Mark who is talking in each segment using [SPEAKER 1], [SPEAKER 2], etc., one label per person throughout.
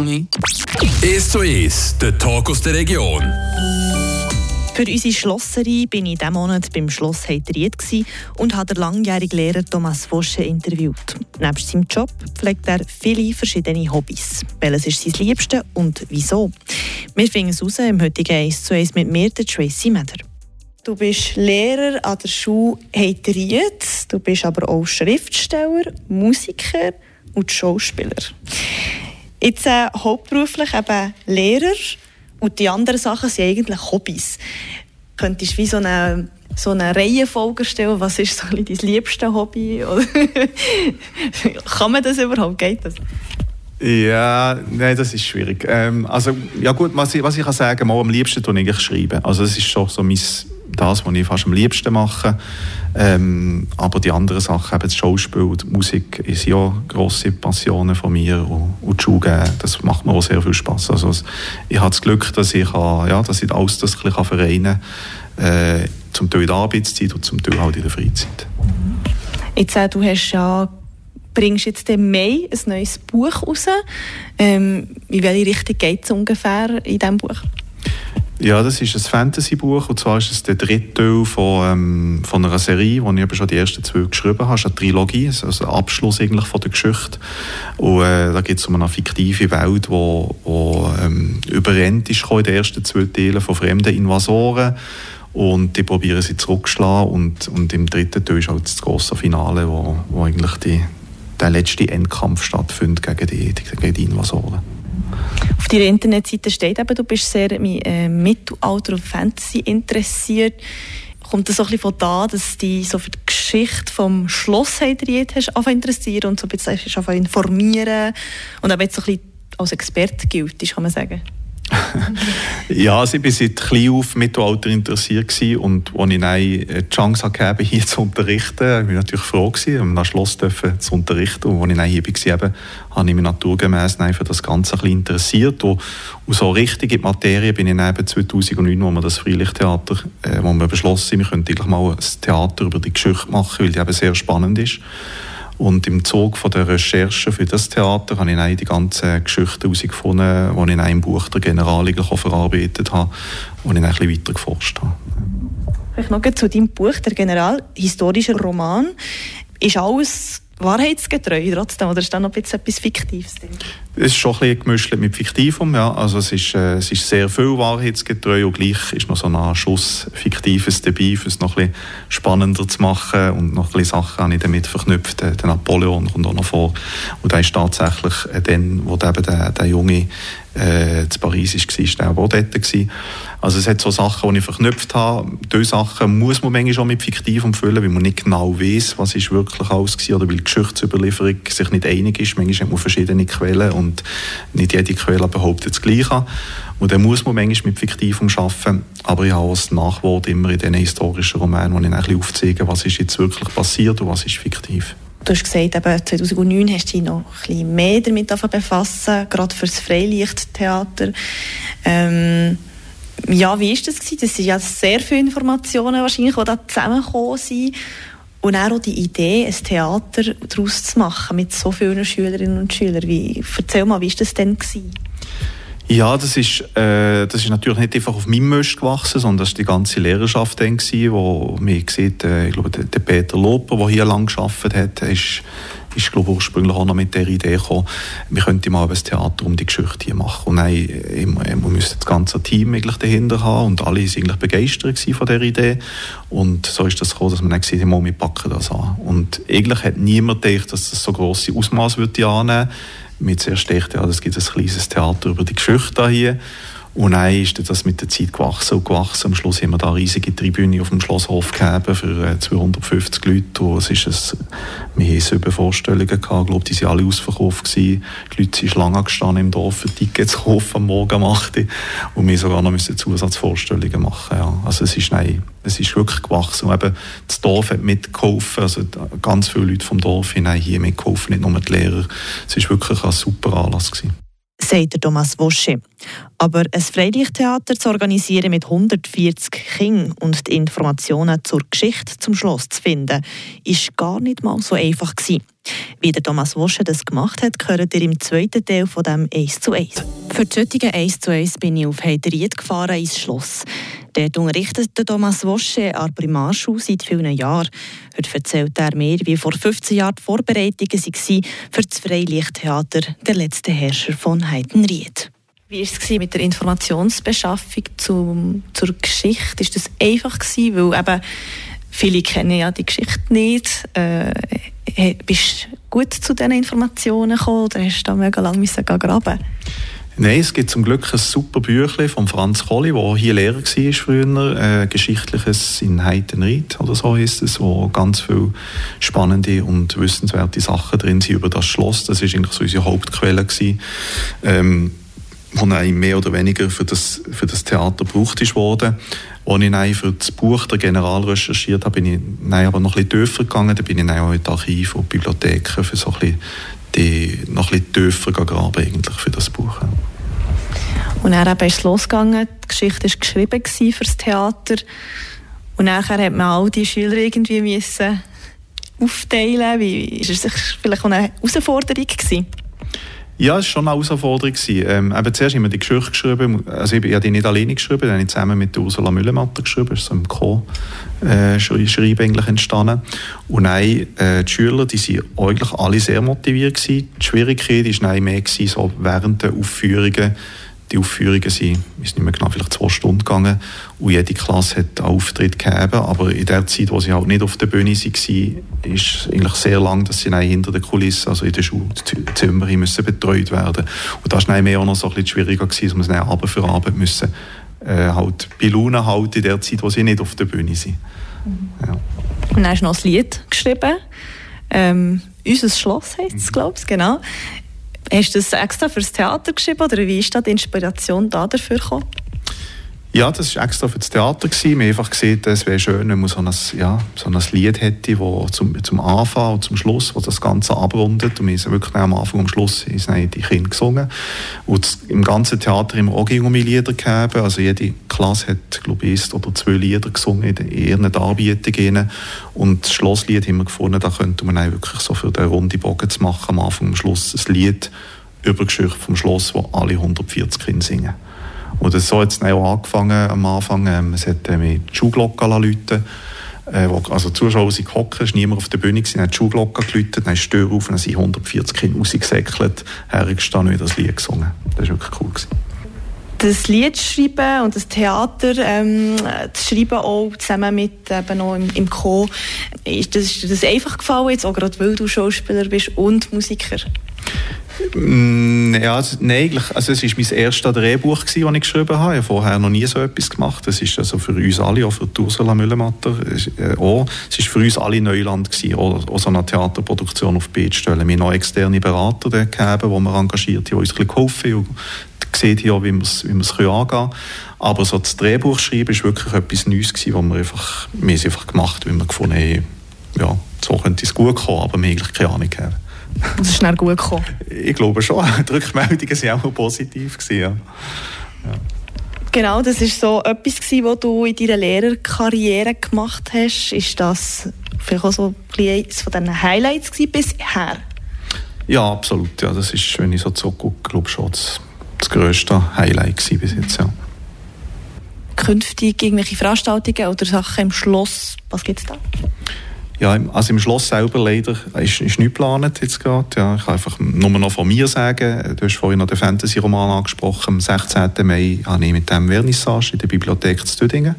[SPEAKER 1] 1 zu 1, der Talk aus der Region.
[SPEAKER 2] Für unsere Schlosserin bin ich diesen Monat beim Schloss Heiteriet und habe den langjährigen Lehrer Thomas Fosche interviewt. Neben seinem Job pflegt er viele verschiedene Hobbys. Welches ist sein Liebste und wieso? Wir finden es raus im heutigen 1 zu 1 mit mir, der Tracy Meder. Du bist Lehrer an der Schule Heiteriet, du bist aber auch Schriftsteller, Musiker und Schauspieler. Jetzt äh, hauptberuflich eben Lehrer und die anderen Sachen sind eigentlich Hobbys. Könntest du wie so eine, so eine Reihenfolge stellen, was ist so dein liebstes Hobby? Kann man das überhaupt? Geht das?
[SPEAKER 3] Ja, nein, das ist schwierig. Ähm, also, ja gut, was ich, was ich kann sagen, mal am liebsten tue ich schreiben. Also das ist schon so mein, das, was ich fast am liebsten mache. Ähm, aber die anderen Sachen, eben das Schauspiel und die Musik, ist ja grosse Passionen von mir und, und die Schule das macht mir auch sehr viel Spaß. Also ich habe das Glück, dass ich, ja, dass ich alles das ein vereinen kann, äh, zum Teil in der Arbeitszeit und zum Teil halt in der Freizeit.
[SPEAKER 2] Jetzt, äh, du hast ja bringst jetzt im Mai ein neues Buch raus. Ähm, in welche Richtung geht es ungefähr in diesem Buch?
[SPEAKER 3] Ja, das ist ein Fantasy-Buch und zwar ist es der dritte Teil von, ähm, von einer Serie, wo ich schon die ersten zwei geschrieben habe. Es ist eine Trilogie, also ein Abschluss eigentlich von der Geschichte. Und äh, da geht es um eine fiktive Welt, die wo, wo, ähm, überrennt ist in den ersten zwei Teilen von fremden Invasoren und die probieren sie zurückzuschlagen und, und im dritten Teil ist halt das große Finale, wo, wo eigentlich die, der letzte Endkampf stattfindet gegen die, gegen die Invasoren.
[SPEAKER 2] Auf deiner Internetseite steht eben, du bist sehr äh, Mittelalter und Fantasy interessiert. Kommt das so ein bisschen von da, dass du so für die Geschichte vom Schloss hast interessiert und so ein bisschen informieren und auch jetzt so ein bisschen als Experte gilt, kann man sagen?
[SPEAKER 3] ja, also ich war seit klein auf Mittelalter interessiert und als ich dann die Chance hatte, hier zu unterrichten, war ich natürlich froh, gewesen, das Schloss zu unterrichten. Und als ich hier war, habe ich mich naturgemäß für das Ganze ein interessiert. Und, so richtig in die Materie bin ich eben 2009, wo wir das Freilichttheater, äh, wo wir beschlossen wir könnten eigentlich mal ein Theater über die Geschichte machen, weil die eben sehr spannend ist. Und im Zug von der Recherche für das Theater habe ich dann die ganzen Geschichten herausgefunden, die ich dann im Buch der General verarbeitet habe und ich dann ein weiter geforscht habe.
[SPEAKER 2] Vielleicht noch zu deinem Buch, der General, historischer Roman. Ist alles wahrheitsgetreu trotzdem, oder ist da noch etwas Fiktives drin?
[SPEAKER 3] Es ist schon ein bisschen gemischt mit Fiktivum, ja. Also es ist, äh, es ist sehr viel wahrheitsgetreu und gleich ist noch so ein Schuss Fiktives dabei, um es noch ein bisschen spannender zu machen und noch ein bisschen Sachen habe ich damit verknüpft. Der Napoleon kommt auch noch vor und da ist tatsächlich äh, dann, wo eben der, der junge äh, zu Paris war, ist der auch dort. Gewesen. Also es hat so Sachen, die ich verknüpft habe. Diese Sachen muss man manchmal schon mit fiktiv umfüllen, weil man nicht genau weiß, was ist wirklich alles war oder weil die Geschichtsüberlieferung sich nicht einig ist. Manchmal hat man verschiedene Quellen und nicht jede Quelle behauptet das Gleiche. Und dann muss man manchmal mit Fiktivum arbeiten. Aber ich habe auch das Nachwort immer in diesen historischen Romanen, wo ich ein bisschen aufzeige, was ist jetzt wirklich passiert und was ist fiktiv.
[SPEAKER 2] Du hast gesagt, eben 2009 hast du dich noch ein bisschen mehr damit befassen, gerade für das Freilichttheater. Ähm, ja, wie war das? Gewesen? Das sind ja sehr viele Informationen wahrscheinlich, die da zusammengekommen sind. Und auch die Idee, ein Theater daraus zu machen mit so vielen Schülerinnen und Schülern. Wie, erzähl mal, wie war das denn? Gewesen?
[SPEAKER 3] Ja, das ist, äh, das ist natürlich nicht einfach auf meinem Mist gewachsen, sondern das war die ganze Lehrerschaft dann, gewesen, wo mir sieht, äh, ich glaube, der, der Peter Loper, der hier lange gearbeitet hat, ist, ist glaube ursprünglich auch noch mit der Idee gekommen, wir könnten mal ein Theater um die Geschichte hier machen. Und nein, wir müssen das ganze Team eigentlich dahinter haben und alle waren eigentlich begeistert von dieser Idee. Und so ist das gekommen, dass man dann gesagt hat, wir packen das an. Und eigentlich hat niemand gedacht, dass das so grosse Ausmaße annehmen würde mit zuerst gedacht, ja, es gibt ein kleines Theater über die Geschichte hier. Und dann ist das mit der Zeit gewachsen und gewachsen. Am Schluss haben wir da eine riesige Tribüne auf dem Schlosshof gegeben für 250 äh, Leute. Es ist ein, wir haben sieben Vorstellungen gehabt. Ich glaube, die waren alle ausverkauft. Die Leute sind Schlange gestanden im Dorf für Tickets zu kaufen am Morgen um 8 Uhr. Und wir sogar noch Zusatzvorstellungen machen. Ja. Also es ist, nein, es ist wirklich gewachsen. Und eben das Dorf hat mitgeholfen. Also ganz viele Leute vom Dorf haben hier mitgeholfen, nicht nur die Lehrer. Es war wirklich ein super Anlass. Gewesen.
[SPEAKER 2] Sagt Thomas Wosche. Aber ein Freilichttheater zu organisieren mit 140 Kindern und die Informationen zur Geschichte zum Schloss zu finden, ist gar nicht mal so einfach gewesen. Wie der Thomas Wosche das gemacht hat, gehört ihr im zweiten Teil von dem 1 zu 1. Für die heutige 1 zu 1 bin ich auf Heiteried gefahren ins Schloss. Dort unterrichtet Thomas Wosche an der Primarschule seit vielen Jahren. Heute erzählt er mir, wie vor 15 Jahren die Vorbereitungen waren für das Freilichttheater «Der letzte Herrscher» von Heidenried. Wie war es mit der Informationsbeschaffung zum, zur Geschichte? Ist das einfach gewesen? Weil eben viele kennen ja die Geschichte nicht. Äh, bist du gut zu diesen Informationen gekommen oder hast du da mega lange graben
[SPEAKER 3] Nein, es gibt zum Glück ein super Büchlein von Franz Kolli, der hier Lehrer war früher, äh, Geschichtliches in Heitenried oder so ist es, wo ganz viele spannende und wissenswerte Sachen drin sind über das Schloss. Das ist eigentlich so unsere Hauptquelle gewesen. Ähm, wo mehr oder weniger für das, für das Theater gebraucht worden. Als ich für das Buch der General recherchiert habe, bin ich nein, aber noch ein bisschen tiefer gegangen. Da bin ich auch in die Archive und Bibliotheken für so ein bisschen die, noch ein bisschen tiefer graben eigentlich für das Buch.
[SPEAKER 2] Und dann ist es losgegangen, die Geschichte war geschrieben für das Theater. Und nachher hat man all die Schüler irgendwie müssen aufteilen. Wie, ist es vielleicht eine Herausforderung gewesen?
[SPEAKER 3] Ja, es war schon eine Herausforderung. Ähm, eben zuerst haben wir die Geschichte geschrieben, also ich, ich habe die nicht alleine geschrieben, die habe ich zusammen mit Ursula Müllematter geschrieben, das ist so im Co-Schreiben äh, eigentlich entstanden. Und nein, äh, die Schüler, waren eigentlich alle sehr motiviert gewesen. Die Schwierigkeit war mehr gewesen, so während der Aufführungen die Aufführungen sind, ist nicht mehr genau, vielleicht zwei Stunden gegangen und jede Klasse hat einen Auftritt gegeben, aber in der Zeit, wo sie halt nicht auf der Bühne waren, ist eigentlich sehr lang, dass sie hinter der Kulisse, also in den Schulzimmern müssen betreut werden und das war mehr auch noch so ein bisschen schwieriger gewesen, dass man es Abend für Abend müssen äh, halt bei Laune halten in der Zeit, wo sie nicht auf der Bühne sind.
[SPEAKER 2] Mhm. Ja. Und dann hast du noch ein Lied geschrieben, ähm, «Unser Schloss» heisst es, glaube ich, genau. Hast du das extra fürs Theater geschrieben oder wie ist da die Inspiration da dafür gekommen?
[SPEAKER 3] Ja, das war extra für das Theater. Gewesen. Wir haben einfach gesehen, es wäre schön, wenn man so ein, ja, so ein Lied hätte, wo zum, zum Anfang und zum Schluss, wo das Ganze abrundet. Und wir haben wirklich am Anfang und am Schluss die Kinder gesungen. Und im ganzen Theater haben wir auch um Lieder gegeben. Also jede Klasse hat, glaube ich, eins oder zwei Lieder gesungen in ihren Darbietungen. Und das Schlosslied haben wir gefunden, da könnte man wirklich so für den runde Bogen zu machen, am Anfang und am Schluss ein Lied über Geschichte vom Schloss, wo alle 140 Kinder singen. Und so hat es auch angefangen am Anfang. Ähm, es hat äh, mit Schuhglocken läuten äh, also die Zuschauer sind gehockt, war niemand auf der Bühne, gewesen, hat die Schuhglocke geläutet, dann ist die Tür auf dann sind 140 Kinder rausgesäckelt, hergestanden und das Lied gesungen. Das war wirklich cool.
[SPEAKER 2] Das Lied schreiben und das Theater ähm, das Schreiben auch zusammen mit eben noch im, im Co. Ist das, ist das einfach gefallen, jetzt auch gerade weil du Schauspieler bist und Musiker?
[SPEAKER 3] Mm, ja, nein, also es war mein erstes Drehbuch, das ich geschrieben habe. Ich habe vorher noch nie so etwas gemacht. Das ist also für uns alle, auch für Ursula Müllematter, äh, auch, es war für uns alle Neuland, gewesen, auch, auch so eine Theaterproduktion auf die Beine stellen. Wir haben noch externe Berater gegeben, die wir engagiert haben, die uns ein bisschen geholfen haben und sieht hier, wie wir es wie angehen können. Aber so das Drehbuch schreiben war wirklich etwas Neues, gewesen, wo wir einfach, wir es einfach gemacht haben, weil wir gefunden haben, ja, so könnte es gut kommen, aber wir eigentlich keine Ahnung haben.
[SPEAKER 2] Das ist schnell gut gekommen.
[SPEAKER 3] Ich glaube schon. Die Rückmeldungen waren auch positiv. Gewesen, ja. Ja.
[SPEAKER 2] Genau, das war so etwas, was du in deiner Lehrerkarriere gemacht hast. Ist das vielleicht auch so eines von deinen Highlights bisher?
[SPEAKER 3] Ja, absolut. Ja, das ist, wenn ich so zurückgucke, glaube schon das, das grösste Highlight bis jetzt. Ja.
[SPEAKER 2] Künftig irgendwelche Veranstaltungen oder Sachen im Schloss, was gibt es da?
[SPEAKER 3] Ja, also im Schloss selber leider ist, ist nichts geplant jetzt gerade. Ja, ich kann einfach nur noch von mir sagen, du hast vorhin noch den Fantasy-Roman angesprochen. Am 16. Mai habe ich mit dem Vernissage in der Bibliothek zu Tüdingen.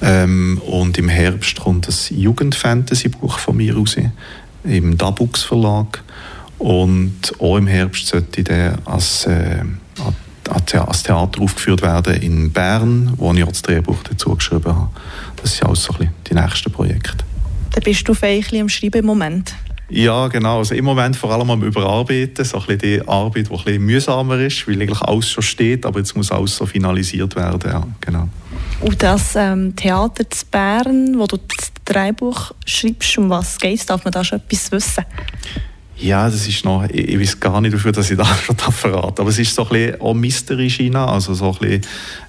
[SPEAKER 3] Ähm, und im Herbst kommt das Jugend-Fantasy-Buch von mir raus, im Dabux Verlag. Und auch im Herbst sollte der als, äh, als Theater aufgeführt werden in Bern, wo ich auch das Drehbuch dazu geschrieben habe. Das sind alles so ein bisschen die nächsten Projekte.
[SPEAKER 2] Dann bist du vielleicht am Schreiben im Moment.
[SPEAKER 3] Ja, genau. Also im Moment vor allem am Überarbeiten. So ein bisschen die Arbeit, die ein bisschen mühsamer ist, weil eigentlich alles schon steht, aber jetzt muss alles so finalisiert werden. Ja, genau.
[SPEAKER 2] Und das ähm, Theater zu Bern, wo du das Drehbuch schreibst, um was geht darf man da schon etwas wissen?
[SPEAKER 3] Ja, das ist noch, ich, ich weiß gar nicht, dafür, dass ich das schon verrate. Aber es ist so ein bisschen auch Mystery-China, also so ein bisschen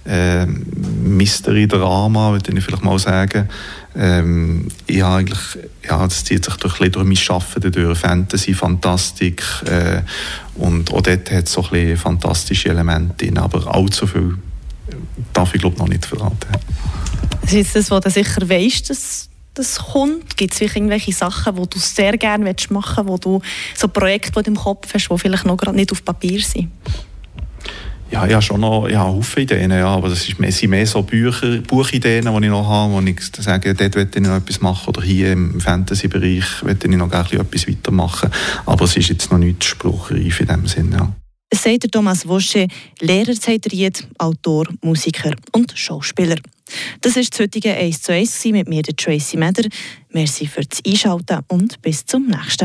[SPEAKER 3] äh, Mystery-Drama, würde ich vielleicht mal sagen. Ähm, ja, eigentlich, ja, das zieht sich durch, durch mein Arbeiten durch Fantasy, Fantastik äh, und auch dort hat es so ein bisschen fantastische Elemente drin, aber allzu viel darf ich glaube noch nicht verraten.
[SPEAKER 2] Das ist das, was du sicher weißt, dass das kommt? Gibt es irgendwelche Sachen, die du sehr gerne machen willst, wo du so Projekte, die du im Kopf hast, die vielleicht noch gerade nicht auf Papier sind?
[SPEAKER 3] Ja, ich habe schon noch ja, Haufen Ideen, ja, aber ist mehr, sind mehr so Bücher, Buchideen, die ich noch habe, wo ich sage, dort möchte ich noch etwas machen oder hier im Fantasy-Bereich möchte ich noch etwas weitermachen. Aber es ist jetzt noch nicht spruchreif in dem Sinne, ja.
[SPEAKER 2] Sagt Thomas Wosche, Lehrer Zeiteriet, Autor, Musiker und Schauspieler. Das war das heutige 1 zu 1 mit mir, der Tracy Meder. Merci fürs Einschalten und bis zum nächsten Mal.